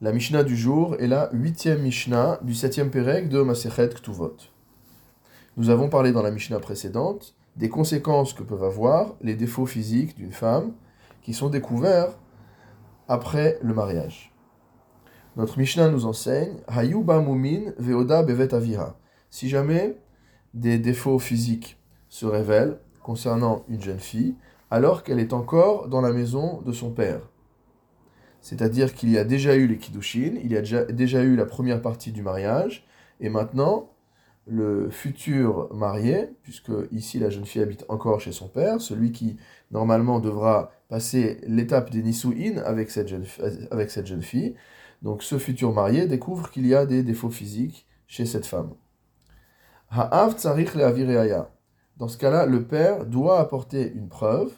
La Mishnah du jour est la huitième Mishnah du septième Pérec de Masechet Ktuvot. Nous avons parlé dans la Mishnah précédente des conséquences que peuvent avoir les défauts physiques d'une femme qui sont découverts après le mariage. Notre Mishnah nous enseigne Hayuba Mumin Veoda Bevet Avira. Si jamais des défauts physiques se révèlent concernant une jeune fille, alors qu'elle est encore dans la maison de son père. C'est-à-dire qu'il y a déjà eu les Kiddushin, il y a déjà, eu la première partie du mariage, et maintenant, le futur marié, puisque ici la jeune fille habite encore chez son père, celui qui normalement devra passer l'étape des Nisuin avec cette, jeune, fille, donc ce futur marié découvre qu'il y a des défauts physiques chez cette femme. Ha'av tsarich Dans ce cas-là, le père doit apporter une preuve.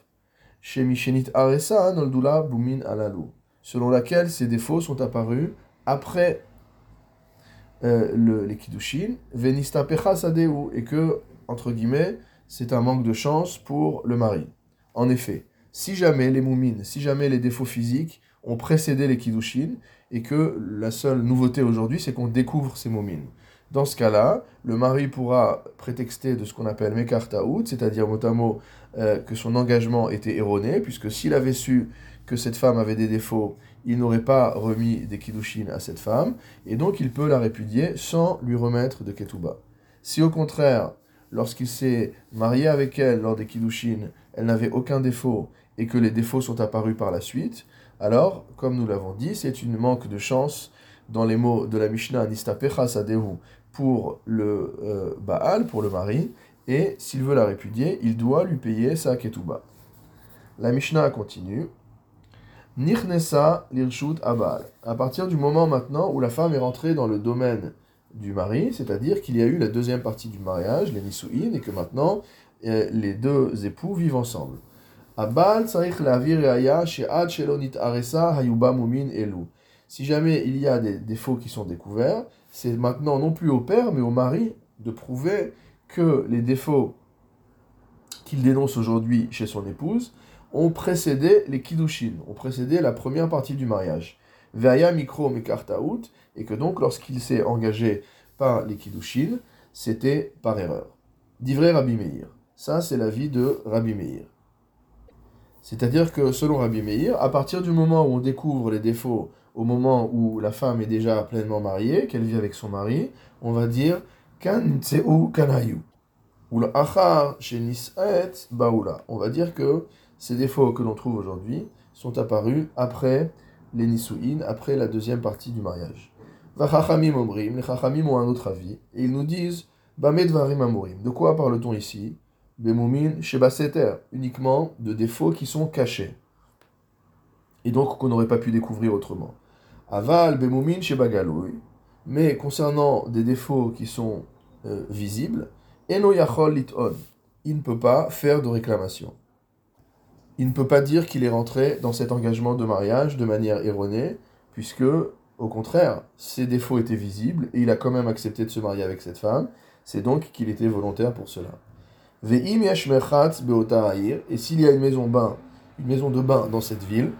Chez Mishenit Aresa Noldula Bumin Alalu selon laquelle ces défauts sont apparus après euh, le, les Kiddushin, Venista Sadeu, et que, entre guillemets, c'est un manque de chance pour le mari. En effet, si jamais les moumines, si jamais les défauts physiques ont précédé les Kiddushin, et que la seule nouveauté aujourd'hui, c'est qu'on découvre ces moumines. Dans ce cas-là, le mari pourra prétexter de ce qu'on appelle Mekartaout, c'est-à-dire mot euh, que son engagement était erroné, puisque s'il avait su que cette femme avait des défauts, il n'aurait pas remis des kiddushin à cette femme, et donc il peut la répudier sans lui remettre de ketouba. Si au contraire, lorsqu'il s'est marié avec elle lors des kiddushin, elle n'avait aucun défaut, et que les défauts sont apparus par la suite, alors, comme nous l'avons dit, c'est une manque de chance dans les mots de la Mishnah Nistapecha Sadehu pour le euh, Baal, pour le mari, et s'il veut la répudier, il doit lui payer sa ketouba. La Mishnah continue. Nichnesa lirshut abal. À partir du moment maintenant où la femme est rentrée dans le domaine du mari, c'est-à-dire qu'il y a eu la deuxième partie du mariage, les nisuin, et que maintenant euh, les deux époux vivent ensemble. Abal tsarich lavir she'ad shelonit aresa hayuba mumin elu. Si jamais il y a des défauts qui sont découverts, c'est maintenant non plus au père mais au mari de prouver que les défauts qu'il dénonce aujourd'hui chez son épouse ont précédé les kiddushin, ont précédé la première partie du mariage. Veya mikro mekartaout, et que donc lorsqu'il s'est engagé par les kiddushin, c'était par erreur. Divrei Rabbi Meir. Ça, c'est l'avis de Rabbi Meir. C'est-à-dire que selon Rabbi Meir, à partir du moment où on découvre les défauts, au moment où la femme est déjà pleinement mariée, qu'elle vit avec son mari, on va dire kan kanayu. Ou baoula. On va dire que ces défauts que l'on trouve aujourd'hui sont apparus après les Nisuin, après la deuxième partie du mariage. Vachachamim omrim, les Chachamim ont un autre avis, et ils nous disent Bamed varim. De quoi parle-t-on ici? Bemumin shebaseter, uniquement de défauts qui sont cachés, et donc qu'on n'aurait pas pu découvrir autrement. Aval bemumin shebagaloui, mais concernant des défauts qui sont euh, visibles, eno liton, il ne peut pas faire de réclamation il ne peut pas dire qu'il est rentré dans cet engagement de mariage de manière erronée, puisque, au contraire, ses défauts étaient visibles et il a quand même accepté de se marier avec cette femme, c'est donc qu'il était volontaire pour cela. Et s'il y a une maison, de bain dans cette ville,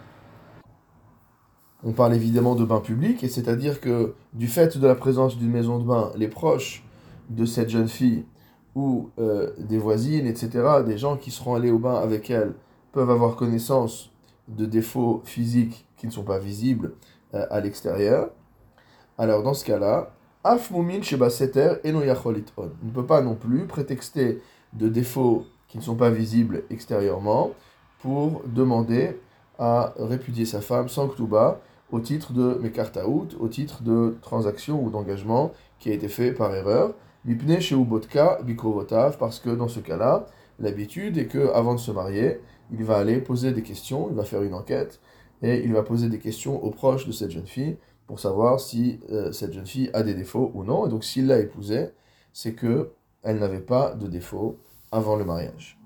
on parle évidemment de bain public, et c'est-à-dire que du fait de la présence d'une maison de bain, les proches de cette jeune fille ou euh, des voisines, etc., des gens qui seront allés au bain avec elle, peuvent avoir connaissance de défauts physiques qui ne sont pas visibles euh, à l'extérieur, alors dans ce cas-là, Afmumin Shebaseter On ne peut pas non plus prétexter de défauts qui ne sont pas visibles extérieurement pour demander à répudier sa femme sans bas au titre de Mekartaout, au titre de transaction ou d'engagement qui a été fait par erreur. Mipne Sheubotka Bikrovotav, parce que dans ce cas-là, l'habitude est que avant de se marier, il va aller poser des questions, il va faire une enquête, et il va poser des questions aux proches de cette jeune fille pour savoir si euh, cette jeune fille a des défauts ou non. Et donc s'il l'a épousée, c'est que elle n'avait pas de défauts avant le mariage.